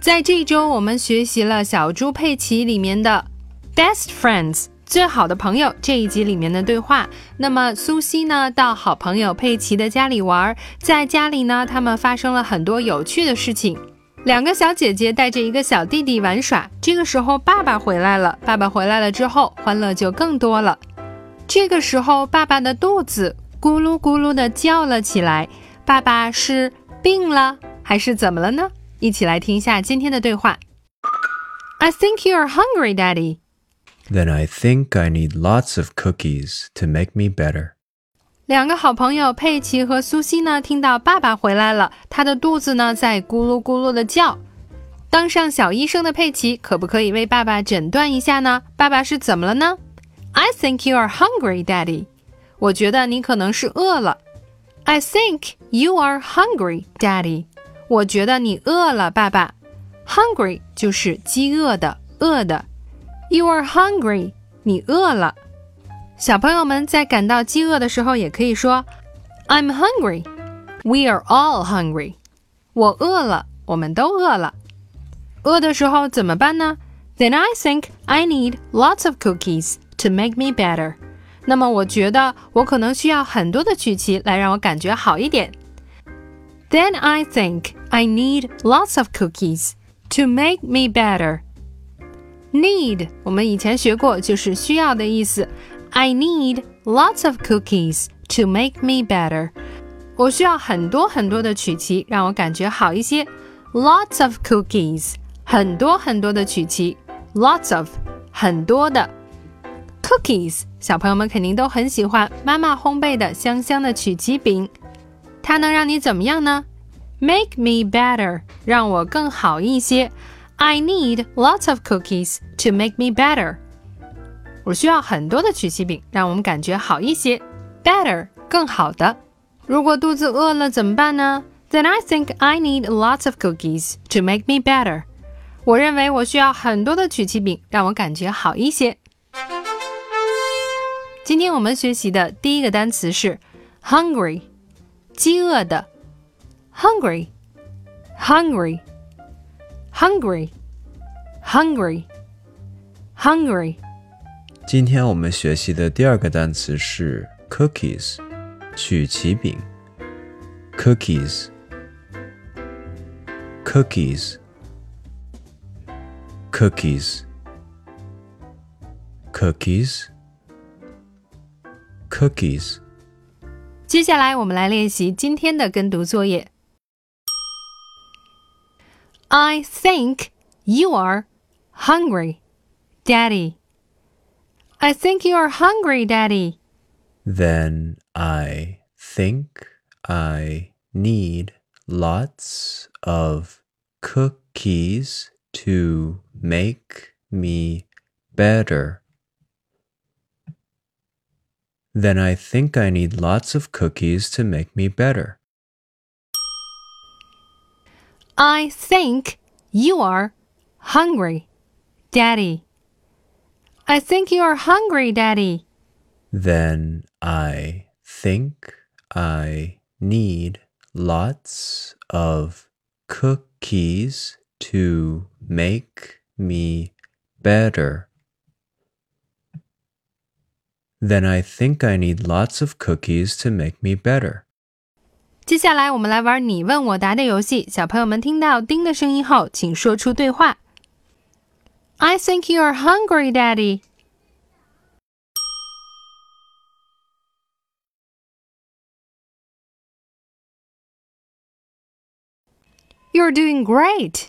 在这周，我们学习了小猪佩奇里面的 Best Friends 最好的朋友这一集里面的对话。那么苏西呢，到好朋友佩奇的家里玩，在家里呢，他们发生了很多有趣的事情。两个小姐姐带着一个小弟弟玩耍，这个时候爸爸回来了。爸爸回来了之后，欢乐就更多了。这个时候，爸爸的肚子咕噜咕噜的叫了起来。爸爸是病了还是怎么了呢？一起来听一下今天的对话。I think you're hungry, Daddy. Then I think I need lots of cookies to make me better. 两个好朋友佩奇和苏西呢，听到爸爸回来了，他的肚子呢在咕噜咕噜的叫。当上小医生的佩奇，可不可以为爸爸诊断一下呢？爸爸是怎么了呢？I think you're hungry, Daddy. 我觉得你可能是饿了。I think you are hungry, Daddy. 我觉得你饿了，爸爸。Hungry 就是饥饿的、饿的。You are hungry，你饿了。小朋友们在感到饥饿的时候，也可以说 I'm hungry。We are all hungry。我饿了，我们都饿了。饿的时候怎么办呢？Then I think I need lots of cookies to make me better。那么我觉得我可能需要很多的曲奇来让我感觉好一点。Then I think I need lots of cookies to make me better. Need 我们以前学过，就是需要的意思。I need lots of cookies to make me better. 我需要很多很多的曲奇，让我感觉好一些。Lots of cookies，很多很多的曲奇。Lots of，很多的。Cookies，小朋友们肯定都很喜欢妈妈烘焙的香香的曲奇饼。它能让你怎么样呢 ？Make me better，让我更好一些。I need lots of cookies to make me better。我需要很多的曲奇饼，让我们感觉好一些。Better，更好的。如果肚子饿了怎么办呢？Then I think I need lots of cookies to make me better。我认为我需要很多的曲奇饼，让我感觉好一些。今天我们学习的第一个单词是 hungry，饥饿的。 hungry，hungry，hungry，hungry，hungry。今天我们学习的第二个单词是 cookies，曲奇饼。cookies，cookies，cookies，cookies。接下来我们来练习今天的跟读作业。 I think you are hungry, Daddy. I think you are hungry, Daddy. Then I think I need lots of cookies to make me better. Then I think I need lots of cookies to make me better. I think you are hungry, Daddy. I think you are hungry, Daddy. Then I think I need lots of cookies to make me better. Then I think I need lots of cookies to make me better. 接下来我们来玩你问我答的游戏。小朋友们听到“叮”的声音后，请说出对话。I think you are hungry, Daddy. You are doing great.